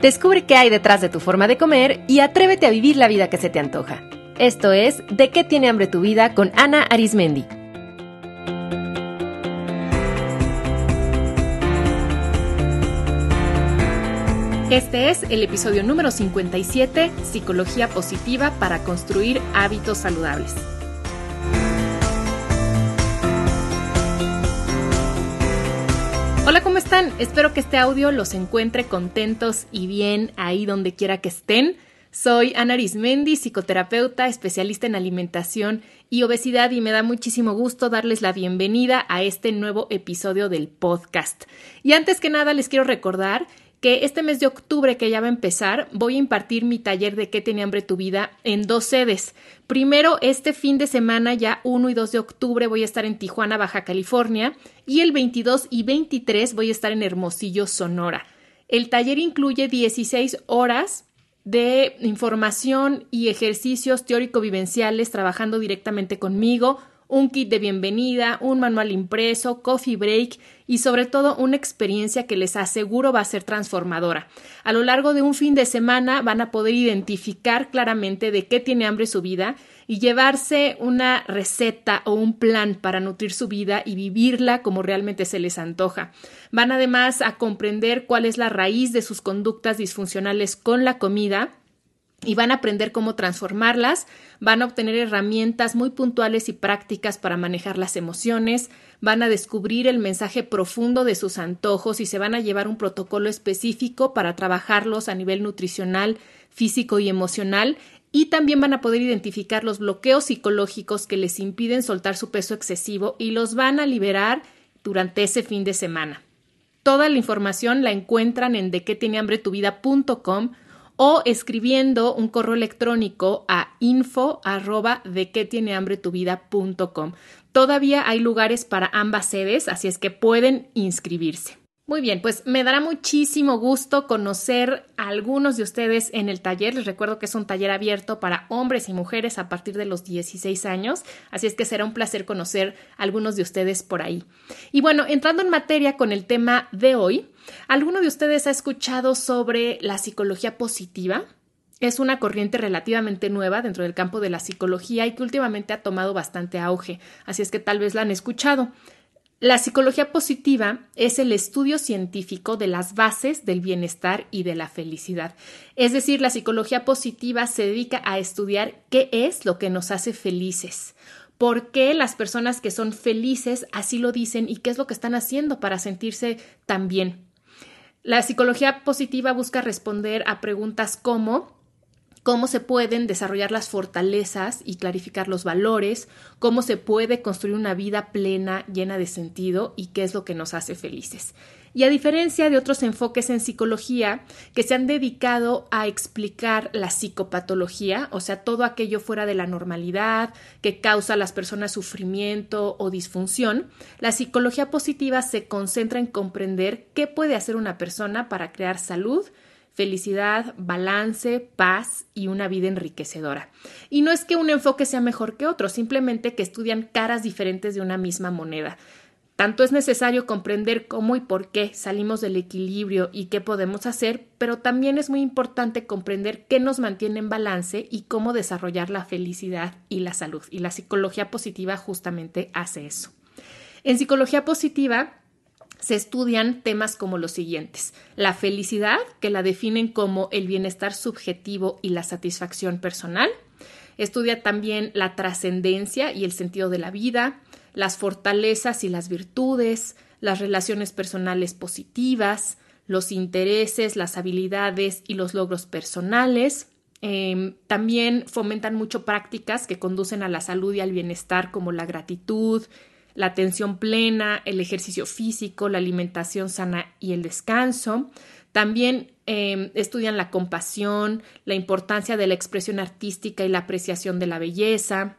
Descubre qué hay detrás de tu forma de comer y atrévete a vivir la vida que se te antoja. Esto es De qué tiene hambre tu vida con Ana Arismendi. Este es el episodio número 57, Psicología Positiva para construir hábitos saludables. Están? Espero que este audio los encuentre contentos y bien ahí donde quiera que estén. Soy Ana Arismendi, psicoterapeuta, especialista en alimentación y obesidad y me da muchísimo gusto darles la bienvenida a este nuevo episodio del podcast. Y antes que nada les quiero recordar que este mes de octubre que ya va a empezar, voy a impartir mi taller de qué tenía hambre tu vida en dos sedes. Primero, este fin de semana, ya 1 y 2 de octubre, voy a estar en Tijuana, Baja California, y el 22 y 23 voy a estar en Hermosillo, Sonora. El taller incluye 16 horas de información y ejercicios teórico-vivenciales trabajando directamente conmigo, un kit de bienvenida, un manual impreso, coffee break y sobre todo una experiencia que les aseguro va a ser transformadora. A lo largo de un fin de semana van a poder identificar claramente de qué tiene hambre su vida y llevarse una receta o un plan para nutrir su vida y vivirla como realmente se les antoja. Van además a comprender cuál es la raíz de sus conductas disfuncionales con la comida y van a aprender cómo transformarlas, van a obtener herramientas muy puntuales y prácticas para manejar las emociones, van a descubrir el mensaje profundo de sus antojos y se van a llevar un protocolo específico para trabajarlos a nivel nutricional, físico y emocional y también van a poder identificar los bloqueos psicológicos que les impiden soltar su peso excesivo y los van a liberar durante ese fin de semana. Toda la información la encuentran en dequetienehambretuvida.com o escribiendo un correo electrónico a info arroba de qué tiene hambre tu vida.com. Todavía hay lugares para ambas sedes, así es que pueden inscribirse. Muy bien, pues me dará muchísimo gusto conocer a algunos de ustedes en el taller. Les recuerdo que es un taller abierto para hombres y mujeres a partir de los 16 años, así es que será un placer conocer a algunos de ustedes por ahí. Y bueno, entrando en materia con el tema de hoy, ¿alguno de ustedes ha escuchado sobre la psicología positiva? Es una corriente relativamente nueva dentro del campo de la psicología y que últimamente ha tomado bastante auge, así es que tal vez la han escuchado. La psicología positiva es el estudio científico de las bases del bienestar y de la felicidad. Es decir, la psicología positiva se dedica a estudiar qué es lo que nos hace felices, por qué las personas que son felices así lo dicen y qué es lo que están haciendo para sentirse tan bien. La psicología positiva busca responder a preguntas como cómo se pueden desarrollar las fortalezas y clarificar los valores, cómo se puede construir una vida plena, llena de sentido y qué es lo que nos hace felices. Y a diferencia de otros enfoques en psicología que se han dedicado a explicar la psicopatología, o sea, todo aquello fuera de la normalidad que causa a las personas sufrimiento o disfunción, la psicología positiva se concentra en comprender qué puede hacer una persona para crear salud, felicidad, balance, paz y una vida enriquecedora. Y no es que un enfoque sea mejor que otro, simplemente que estudian caras diferentes de una misma moneda. Tanto es necesario comprender cómo y por qué salimos del equilibrio y qué podemos hacer, pero también es muy importante comprender qué nos mantiene en balance y cómo desarrollar la felicidad y la salud. Y la psicología positiva justamente hace eso. En psicología positiva se estudian temas como los siguientes. La felicidad, que la definen como el bienestar subjetivo y la satisfacción personal. Estudia también la trascendencia y el sentido de la vida, las fortalezas y las virtudes, las relaciones personales positivas, los intereses, las habilidades y los logros personales. Em, también fomentan mucho prácticas que conducen a la salud y al bienestar como la gratitud, la atención plena, el ejercicio físico, la alimentación sana y el descanso. También em, estudian la compasión, la importancia de la expresión artística y la apreciación de la belleza,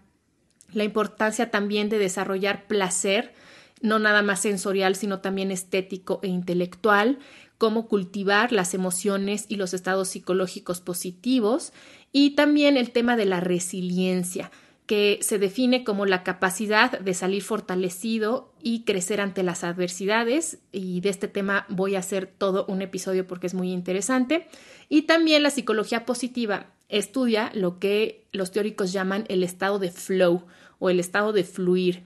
la importancia también de desarrollar placer, no nada más sensorial, sino también estético e intelectual, cómo cultivar las emociones y los estados psicológicos positivos y también el tema de la resiliencia que se define como la capacidad de salir fortalecido y crecer ante las adversidades. Y de este tema voy a hacer todo un episodio porque es muy interesante. Y también la psicología positiva estudia lo que los teóricos llaman el estado de flow o el estado de fluir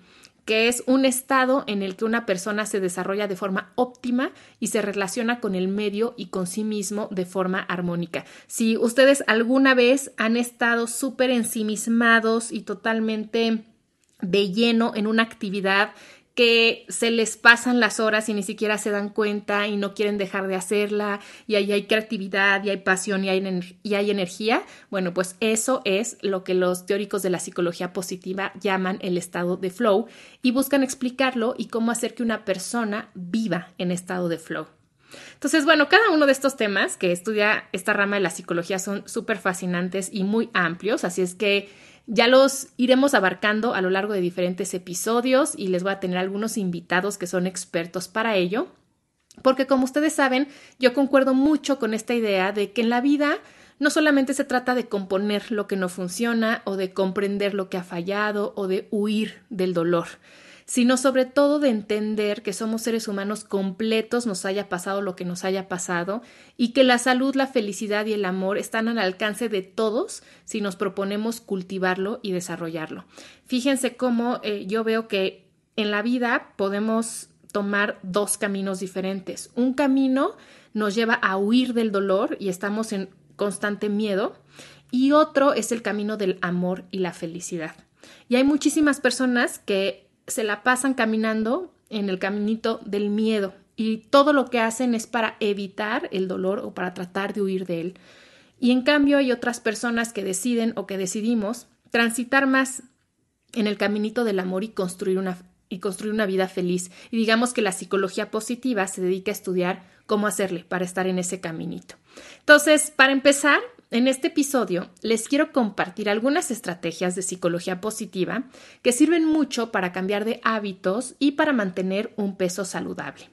que es un estado en el que una persona se desarrolla de forma óptima y se relaciona con el medio y con sí mismo de forma armónica. Si ustedes alguna vez han estado súper ensimismados y totalmente de lleno en una actividad que se les pasan las horas y ni siquiera se dan cuenta y no quieren dejar de hacerla y ahí hay creatividad y hay pasión y hay, energía, bueno, pues eso es lo que los teóricos de la psicología positiva llaman el estado de flow y buscan explicarlo y cómo hacer que una persona viva en estado de flow. Entonces, bueno, cada uno de estos temas que estudia esta rama de la psicología son súper fascinantes y muy amplios, así es que ya los iremos abarcando a lo largo de diferentes episodios y les voy a tener algunos invitados que son expertos para ello, porque como ustedes saben, yo concuerdo mucho con esta idea de que en la vida no solamente se trata de componer lo que no funciona o de comprender lo que ha fallado o de huir del dolor sino sobre todo de entender que somos seres humanos completos, nos haya pasado lo que nos haya pasado, y que la salud, la felicidad y el amor están al alcance de todos si nos proponemos cultivarlo y desarrollarlo. Fíjense cómo eh, yo veo que en la vida podemos tomar dos caminos diferentes. Un camino nos lleva a huir del dolor y estamos en constante miedo, y otro es el camino del amor y la felicidad. Y hay muchísimas personas que se la pasan caminando en el caminito del miedo y todo lo que hacen es para evitar el dolor o para tratar de huir de él. Y en cambio hay otras personas que deciden o que decidimos transitar más en el caminito del amor y construir una y construir una vida feliz. Y digamos que la psicología positiva se dedica a estudiar cómo hacerle para estar en ese caminito. Entonces, para empezar, en este episodio les quiero compartir algunas estrategias de psicología positiva que sirven mucho para cambiar de hábitos y para mantener un peso saludable.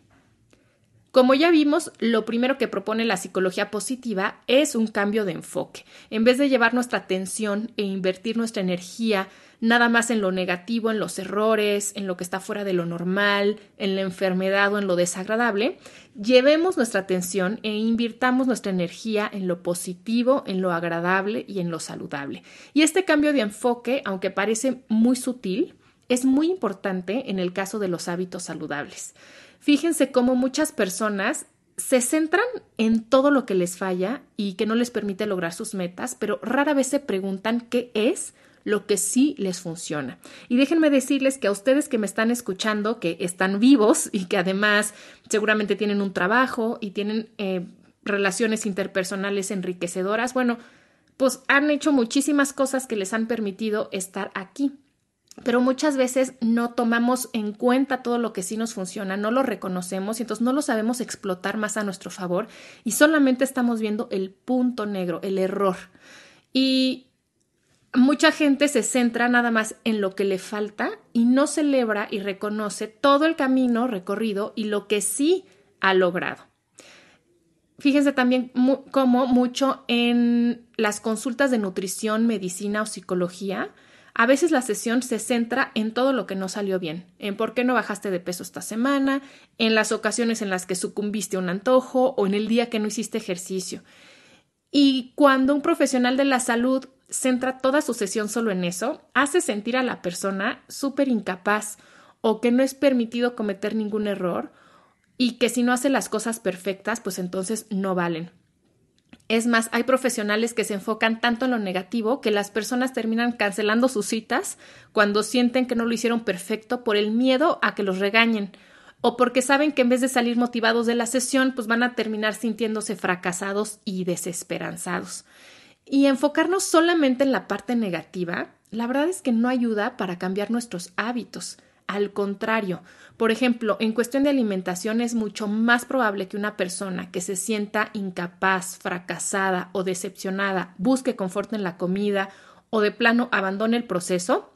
Como ya vimos, lo primero que propone la psicología positiva es un cambio de enfoque. En vez de llevar nuestra atención e invertir nuestra energía nada más en lo negativo, en los errores, en lo que está fuera de lo normal, en la enfermedad o en lo desagradable, llevemos nuestra atención e invirtamos nuestra energía en lo positivo, en lo agradable y en lo saludable. Y este cambio de enfoque, aunque parece muy sutil, es muy importante en el caso de los hábitos saludables. Fíjense cómo muchas personas se centran en todo lo que les falla y que no les permite lograr sus metas, pero rara vez se preguntan qué es lo que sí les funciona. Y déjenme decirles que a ustedes que me están escuchando, que están vivos y que además seguramente tienen un trabajo y tienen eh, relaciones interpersonales enriquecedoras, bueno, pues han hecho muchísimas cosas que les han permitido estar aquí. Pero muchas veces no tomamos en cuenta todo lo que sí nos funciona, no lo reconocemos y entonces no lo sabemos explotar más a nuestro favor y solamente estamos viendo el punto negro, el error. Y mucha gente se centra nada más en lo que le falta y no celebra y reconoce todo el camino recorrido y lo que sí ha logrado. Fíjense también cómo mucho en las consultas de nutrición, medicina o psicología, a veces la sesión se centra en todo lo que no salió bien, en por qué no bajaste de peso esta semana, en las ocasiones en las que sucumbiste a un antojo o en el día que no hiciste ejercicio. Y cuando un profesional de la salud centra toda su sesión solo en eso, hace sentir a la persona súper incapaz o que no es permitido cometer ningún error y que si no hace las cosas perfectas, pues entonces no valen. Es más, hay profesionales que se enfocan tanto en lo negativo que las personas terminan cancelando sus citas cuando sienten que no lo hicieron perfecto por el miedo a que los regañen o porque saben que en vez de salir motivados de la sesión, pues van a terminar sintiéndose fracasados y desesperanzados. Y enfocarnos solamente en la parte negativa, la verdad es que no ayuda para cambiar nuestros hábitos. Al contrario, por ejemplo, en cuestión de alimentación es mucho más probable que una persona que se sienta incapaz, fracasada o decepcionada busque confort en la comida o de plano abandone el proceso,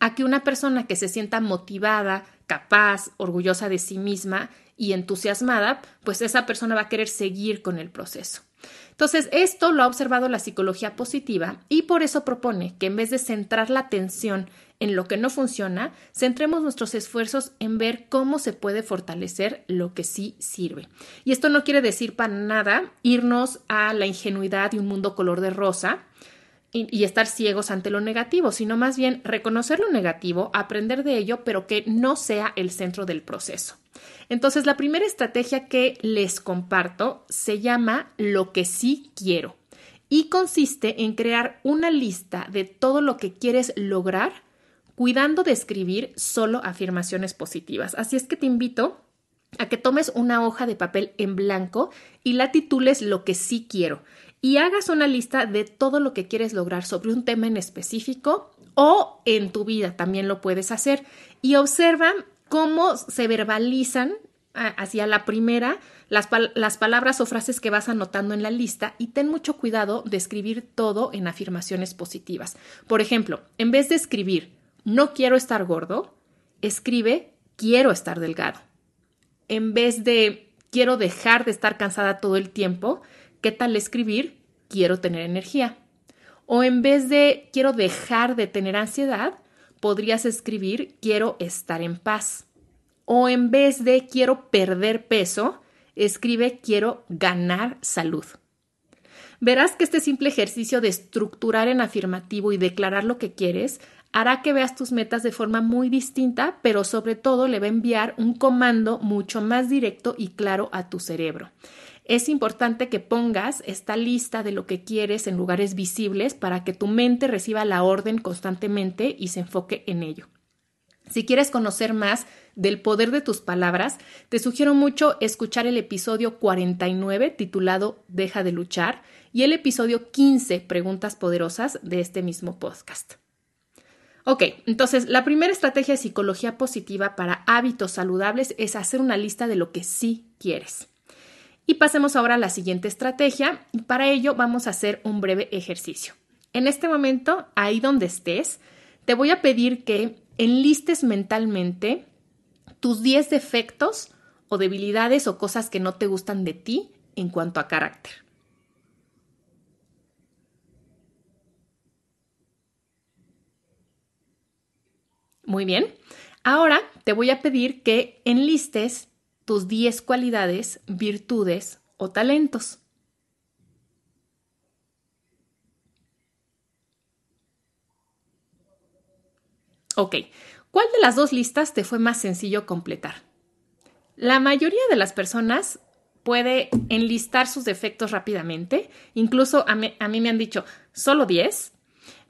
a que una persona que se sienta motivada, capaz, orgullosa de sí misma y entusiasmada, pues esa persona va a querer seguir con el proceso. Entonces, esto lo ha observado la psicología positiva y por eso propone que en vez de centrar la atención en lo que no funciona, centremos nuestros esfuerzos en ver cómo se puede fortalecer lo que sí sirve. Y esto no quiere decir para nada irnos a la ingenuidad de un mundo color de rosa, y, estar ciegos ante lo negativo, sino más bien reconocer lo negativo, aprender de ello, pero que no sea el centro del proceso. Entonces, la primera estrategia que les comparto se llama lo que sí quiero y consiste en crear una lista de todo lo que quieres lograr, cuidando de escribir solo afirmaciones positivas. Así es que te invito a que tomes una hoja de papel en blanco y la titules lo que sí quiero y hagas una lista de todo lo que quieres lograr sobre un tema en específico o en tu vida también lo puedes hacer y observa cómo se verbalizan hacia la primera las, las, palabras o frases que vas anotando en la lista y ten mucho cuidado de escribir todo en afirmaciones positivas. Por ejemplo, en vez de escribir no quiero estar gordo, escribe quiero estar delgado. En vez de quiero dejar de estar cansada todo el tiempo, ¿qué tal escribir quiero tener energía? O en vez de quiero dejar de tener ansiedad, podrías escribir quiero estar en paz. O en vez de quiero perder peso, escribe quiero ganar salud. Verás que este simple ejercicio de estructurar en afirmativo y declarar lo que quieres hará que veas tus metas de forma muy distinta, pero sobre todo le va a enviar un comando mucho más directo y claro a tu cerebro. Es importante que pongas esta lista de lo que quieres en lugares visibles para que tu mente reciba la orden constantemente y se enfoque en ello. Si quieres conocer más del poder de tus palabras, te sugiero mucho escuchar el episodio 49 titulado Deja de luchar y el episodio 15 Preguntas Poderosas de este mismo podcast. Ok, entonces la primera estrategia de psicología positiva para hábitos saludables es hacer una lista de lo que sí quieres. Y pasemos ahora a la siguiente estrategia y para ello vamos a hacer un breve ejercicio. En este momento, ahí donde estés, te voy a pedir que enlistes mentalmente tus 10 defectos o debilidades o cosas que no te gustan de ti en cuanto a carácter. Muy bien. Ahora te voy a pedir que enlistes tus 10 cualidades, virtudes o talentos. Ok, ¿cuál de las dos listas te fue más sencillo completar? La mayoría de las personas puede enlistar sus defectos rápidamente, incluso a mí, a mí me han dicho solo 10,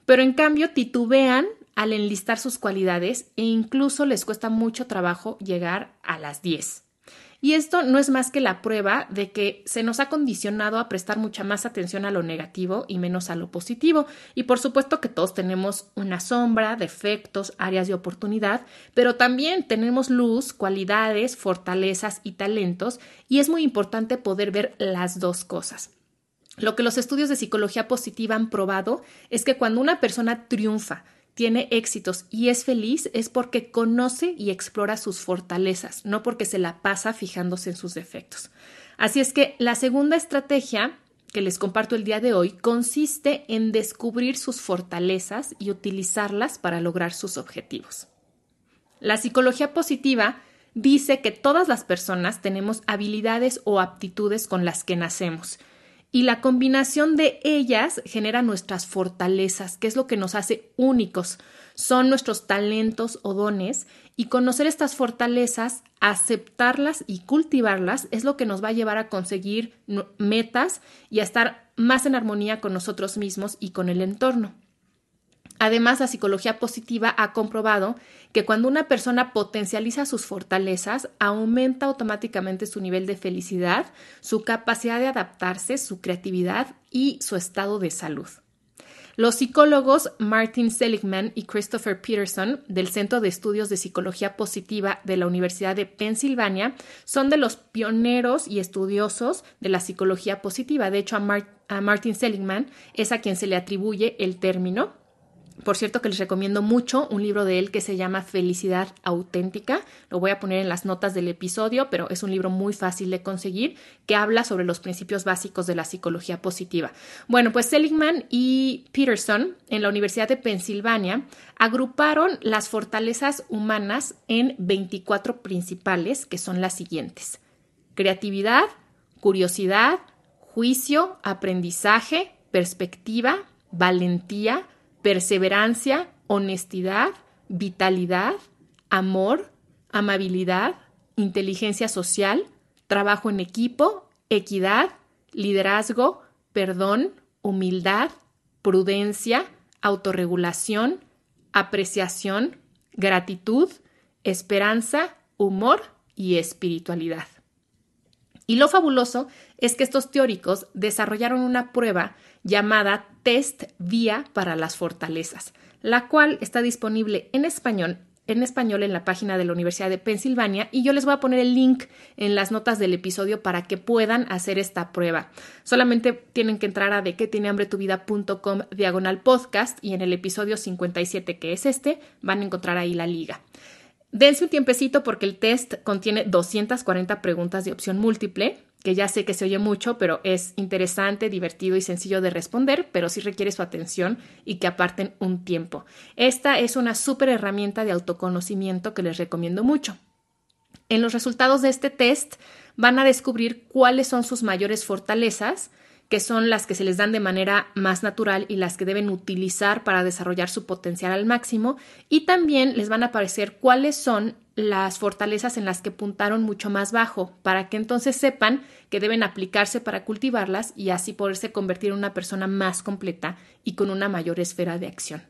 pero en cambio titubean al enlistar sus cualidades e incluso les cuesta mucho trabajo llegar a las 10. Y esto no es más que la prueba de que se nos ha condicionado a prestar mucha más atención a lo negativo y menos a lo positivo. Y por supuesto que todos tenemos una sombra, defectos, áreas de oportunidad, pero también tenemos luz, cualidades, fortalezas y talentos, y es muy importante poder ver las dos cosas. Lo que los estudios de psicología positiva han probado es que cuando una persona triunfa, tiene éxitos y es feliz es porque conoce y explora sus fortalezas, no porque se la pasa fijándose en sus defectos. Así es que la segunda estrategia que les comparto el día de hoy consiste en descubrir sus fortalezas y utilizarlas para lograr sus objetivos. La psicología positiva dice que todas las personas tenemos habilidades o aptitudes con las que nacemos y la combinación de ellas genera nuestras fortalezas, que es lo que nos hace únicos. Son nuestros talentos o dones y conocer estas fortalezas, aceptarlas y cultivarlas es lo que nos va a llevar a conseguir metas y a estar más en armonía con nosotros mismos y con el entorno. Además, la psicología positiva ha comprobado que cuando una persona potencializa sus fortalezas, aumenta automáticamente su nivel de felicidad, su capacidad de adaptarse, su creatividad y su estado de salud. Los psicólogos Martin Seligman y Christopher Peterson del Centro de Estudios de Psicología Positiva de la Universidad de Pensilvania son de los pioneros y estudiosos de la psicología positiva. De hecho, a, a Martin Seligman es a quien se le atribuye el término Por cierto que les recomiendo mucho un libro de él que se llama Felicidad Auténtica. Lo voy a poner en las notas del episodio, pero es un libro muy fácil de conseguir que habla sobre los principios básicos de la psicología positiva. Bueno, pues Seligman y Peterson en la Universidad de Pensilvania agruparon las fortalezas humanas en 24 principales, que son las siguientes. Creatividad, curiosidad, juicio, aprendizaje, perspectiva, valentía, perseverancia, honestidad, vitalidad, amor, amabilidad, inteligencia social, trabajo en equipo, equidad, liderazgo, perdón, humildad, prudencia, autorregulación, apreciación, gratitud, esperanza, humor y espiritualidad. Y lo fabuloso es que estos teóricos desarrollaron una prueba llamada Test Vía para las Fortalezas, la cual está disponible en español en español en la página de la Universidad de Pensilvania y yo les voy a poner el link en las notas del episodio para que puedan hacer esta prueba. Solamente tienen que entrar a de que tiene hambre tu vida.com diagonal podcast y en el episodio 57 que es este van a encontrar ahí la liga. Dense un tiempecito porque el test contiene 240 preguntas de opción múltiple, que ya sé que se oye mucho, pero es interesante, divertido y sencillo de responder, pero sí requiere su atención y que aparten un tiempo. Esta es una súper herramienta de autoconocimiento que les recomiendo mucho. En los resultados de este test van a descubrir cuáles son sus mayores fortalezas, que son las que se les dan de manera más natural y las que deben utilizar para desarrollar su potencial al máximo. Y también les van a aparecer cuáles son las fortalezas en las que puntaron mucho más bajo, para que entonces sepan que deben aplicarse para cultivarlas y así poderse convertir en una persona más completa y con una mayor esfera de acción.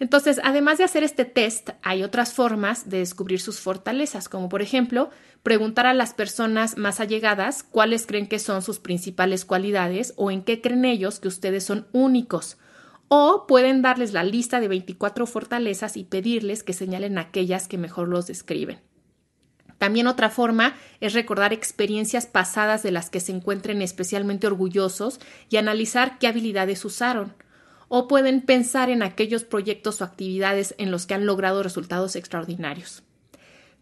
Entonces, además de hacer este test, hay otras formas de descubrir sus fortalezas, como por ejemplo, preguntar a las personas más allegadas cuáles creen que son sus principales cualidades o en qué creen ellos que ustedes son únicos. O pueden darles la lista de 24 fortalezas y pedirles que señalen aquellas que mejor los describen. También otra forma es recordar experiencias pasadas de las que se encuentren especialmente orgullosos y analizar qué habilidades usaron o pueden pensar en aquellos proyectos o actividades en los que han logrado resultados extraordinarios.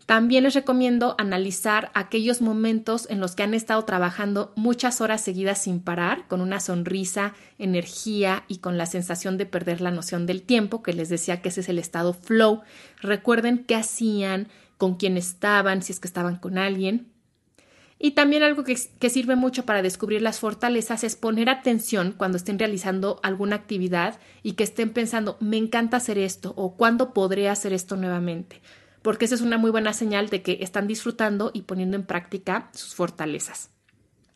También les recomiendo analizar aquellos momentos en los que han estado trabajando muchas horas seguidas sin parar, con una sonrisa, energía y con la sensación de perder la noción del tiempo, que les decía que ese es el estado flow. Recuerden qué hacían, con quién estaban, si es que estaban con alguien. Y también algo que, sirve mucho para descubrir las fortalezas es poner atención cuando estén realizando alguna actividad y que estén pensando, me encanta hacer esto o cuándo podré hacer esto nuevamente, porque esa es una muy buena señal de que están disfrutando y poniendo en práctica sus fortalezas.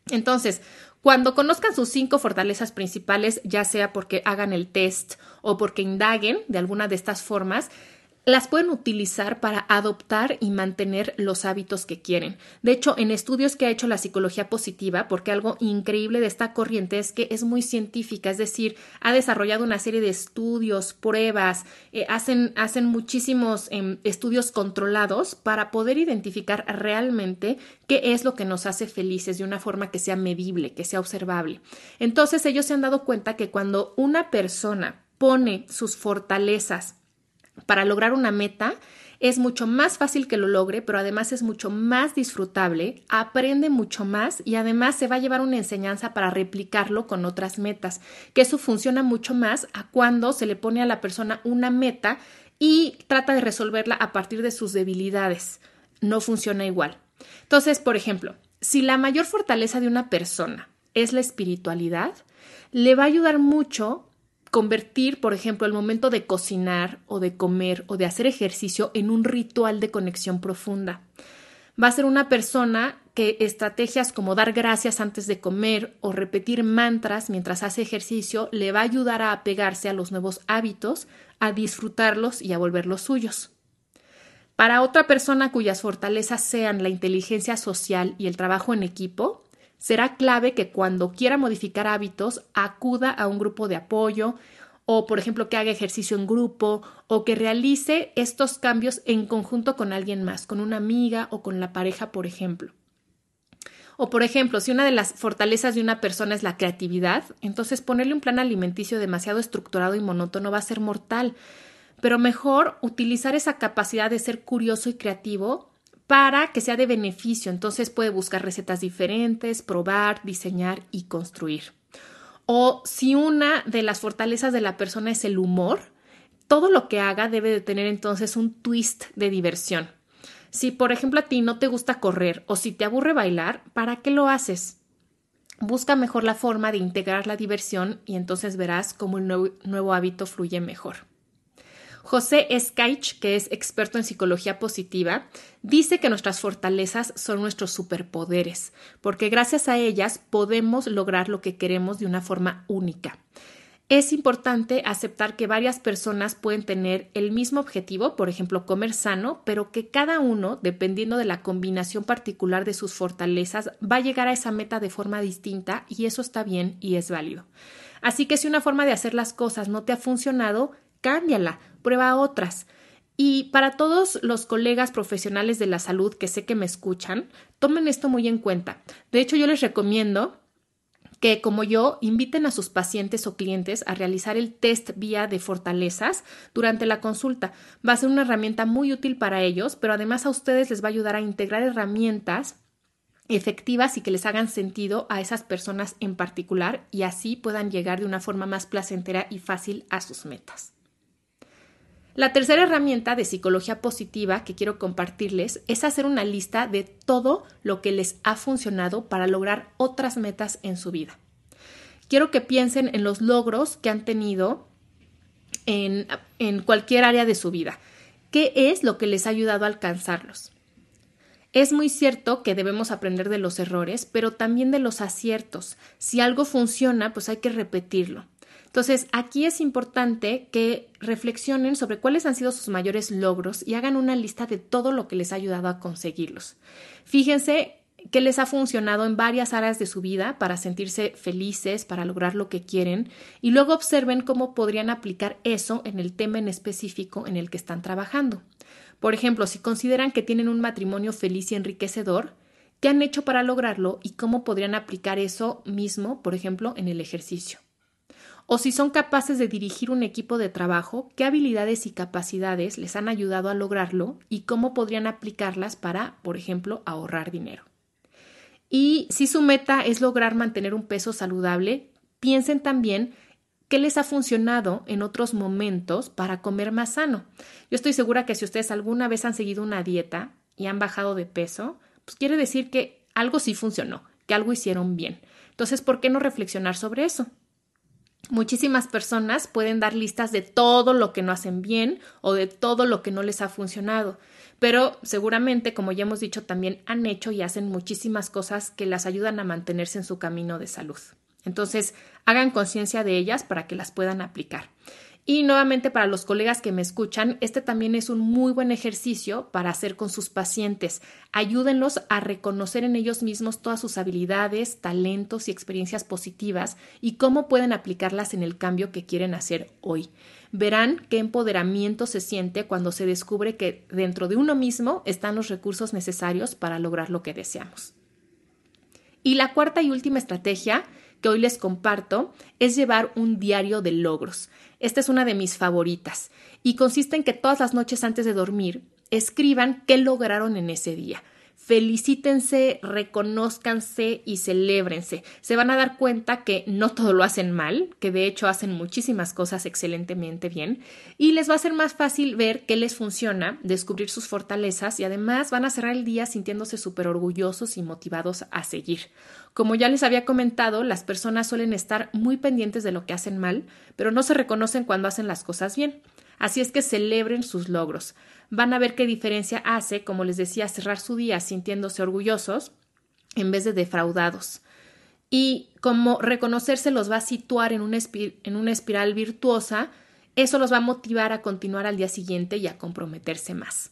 Entonces, cuando conozcan sus cinco fortalezas principales, ya sea porque hagan el test o porque indaguen de alguna de estas formas, las pueden utilizar para adoptar y mantener los hábitos que quieren. De hecho, en estudios que ha hecho la psicología positiva, porque algo increíble de esta corriente es que es muy científica, es decir, ha desarrollado una serie de estudios, pruebas, eh, hacen, hacen muchísimos em, estudios controlados para poder identificar realmente qué es lo que nos hace felices de una forma que sea medible, que sea observable. Entonces, ellos se han dado cuenta que cuando una persona pone sus fortalezas, para lograr una meta es mucho más fácil que lo logre, pero además es mucho más disfrutable, aprende mucho más y además se va a llevar una enseñanza para replicarlo con otras metas, que eso funciona mucho más a cuando se le pone a la persona una meta y trata de resolverla a partir de sus debilidades. No funciona igual. Entonces, por ejemplo, si la mayor fortaleza de una persona es la espiritualidad, le va a ayudar mucho convertir, por ejemplo, el momento de cocinar o de comer o de hacer ejercicio en un ritual de conexión profunda. Va a ser una persona que estrategias como dar gracias antes de comer o repetir mantras mientras hace ejercicio le va a ayudar a apegarse a los nuevos hábitos, a disfrutarlos y a volverlos suyos. Para otra persona cuyas fortalezas sean la inteligencia social y el trabajo en equipo, será clave que cuando quiera modificar hábitos acuda a un grupo de apoyo o, por ejemplo, que haga ejercicio en grupo o que realice estos cambios en conjunto con alguien más, con una amiga o con la pareja, por ejemplo. O por ejemplo, si una de las fortalezas de una persona es la creatividad, entonces ponerle un plan alimenticio demasiado estructurado y monótono va a ser mortal. Pero mejor utilizar esa capacidad de ser curioso y creativo para que sea de beneficio. Entonces puede buscar recetas diferentes, probar, diseñar y construir. O si una de las fortalezas de la persona es el humor, todo lo que haga debe de tener entonces un twist de diversión. Si, por ejemplo, a ti no te gusta correr o si te aburre bailar, ¿para qué lo haces? Busca mejor la forma de integrar la diversión y entonces verás cómo el nuevo, hábito fluye mejor. José Skaich, que es experto en psicología positiva, dice que nuestras fortalezas son nuestros superpoderes, porque gracias a ellas podemos lograr lo que queremos de una forma única. Es importante aceptar que varias personas pueden tener el mismo objetivo, por ejemplo, comer sano, pero que cada uno, dependiendo de la combinación particular de sus fortalezas, va a llegar a esa meta de forma distinta y eso está bien y es válido. Así que si una forma de hacer las cosas no te ha funcionado, cámbiala, prueba otras. Y para todos los colegas profesionales de la salud que sé que me escuchan, tomen esto muy en cuenta. De hecho, yo les recomiendo que, como yo, inviten a sus pacientes o clientes a realizar el test vía de fortalezas durante la consulta. Va a ser una herramienta muy útil para ellos, pero además a ustedes les va a ayudar a integrar herramientas efectivas y que les hagan sentido a esas personas en particular y así puedan llegar de una forma más placentera y fácil a sus metas. La tercera herramienta de psicología positiva que quiero compartirles es hacer una lista de todo lo que les ha funcionado para lograr otras metas en su vida. Quiero que piensen en los logros que han tenido en, en cualquier área de su vida. ¿Qué es lo que les ha ayudado a alcanzarlos? Es muy cierto que debemos aprender de los errores, pero también de los aciertos. Si algo funciona, pues hay que repetirlo. Entonces, aquí es importante que reflexionen sobre cuáles han sido sus mayores logros y hagan una lista de todo lo que les ha ayudado a conseguirlos. Fíjense qué les ha funcionado en varias áreas de su vida para sentirse felices, para lograr lo que quieren, y luego observen cómo podrían aplicar eso en el tema en específico en el que están trabajando. Por ejemplo, si consideran que tienen un matrimonio feliz y enriquecedor, ¿qué han hecho para lograrlo y cómo podrían aplicar eso mismo, por ejemplo, en el ejercicio? O si son capaces de dirigir un equipo de trabajo, qué habilidades y capacidades les han ayudado a lograrlo y cómo podrían aplicarlas para, por ejemplo, ahorrar dinero. Y si su meta es lograr mantener un peso saludable, piensen también qué les ha funcionado en otros momentos para comer más sano. Yo estoy segura que si ustedes alguna vez han seguido una dieta y han bajado de peso, pues quiere decir que algo sí funcionó, que algo hicieron bien. Entonces, ¿por qué no reflexionar sobre eso? Muchísimas personas pueden dar listas de todo lo que no hacen bien o de todo lo que no les ha funcionado, pero seguramente, como ya hemos dicho, también han hecho y hacen muchísimas cosas que las ayudan a mantenerse en su camino de salud. Entonces, hagan conciencia de ellas para que las puedan aplicar. Y nuevamente para los colegas que me escuchan, este también es un muy buen ejercicio para hacer con sus pacientes. Ayúdenlos a reconocer en ellos mismos todas sus habilidades, talentos y experiencias positivas y cómo pueden aplicarlas en el cambio que quieren hacer hoy. Verán qué empoderamiento se siente cuando se descubre que dentro de uno mismo están los recursos necesarios para lograr lo que deseamos. Y la cuarta y última estrategia que hoy les comparto es llevar un diario de logros. Esta es una de mis favoritas y consiste en que todas las noches antes de dormir escriban qué lograron en ese día felicítense, reconózcanse y celébrense. Se van a dar cuenta que no todo lo hacen mal, que de hecho hacen muchísimas cosas excelentemente bien y les va a ser más fácil ver qué les funciona, descubrir sus fortalezas y además van a cerrar el día sintiéndose súper orgullosos y motivados a seguir. Como ya les había comentado, las personas suelen estar muy pendientes de lo que hacen mal, pero no se reconocen cuando hacen las cosas bien. Así es que celebren sus logros. Van a ver qué diferencia hace, como les decía, cerrar su día sintiéndose orgullosos en vez de defraudados. Y como reconocerse los va a situar en una, espiral virtuosa, eso los va a motivar a continuar al día siguiente y a comprometerse más.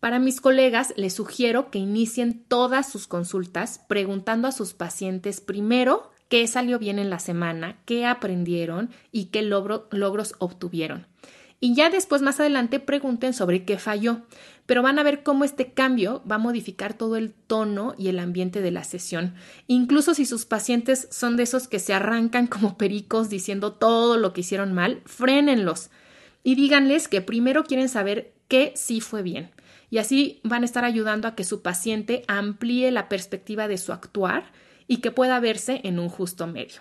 Para mis colegas, les sugiero que inicien todas sus consultas preguntando a sus pacientes primero qué salió bien en la semana, qué aprendieron y qué logros obtuvieron y ya después más adelante pregunten sobre qué falló, pero van a ver cómo este cambio va a modificar todo el tono y el ambiente de la sesión. Incluso si sus pacientes son de esos que se arrancan como pericos diciendo todo lo que hicieron mal, frénenlos y díganles que primero quieren saber qué sí fue bien. Y así van a estar ayudando a que su paciente amplíe la perspectiva de su actuar y que pueda verse en un justo medio.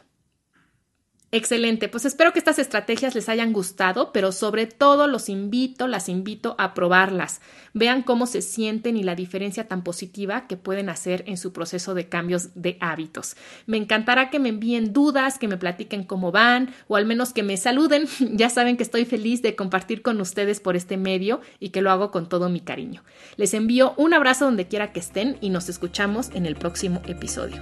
Excelente, pues espero que estas estrategias les hayan gustado, pero sobre todo los invito, las invito a probarlas. Vean cómo se sienten y la diferencia tan positiva que pueden hacer en su proceso de cambios de hábitos. Me encantará que me envíen dudas, que me platiquen cómo van o al menos que me saluden. ya saben que estoy feliz de compartir con ustedes por este medio y que lo hago con todo mi cariño. Les envío un abrazo donde quiera que estén y nos escuchamos en el próximo episodio.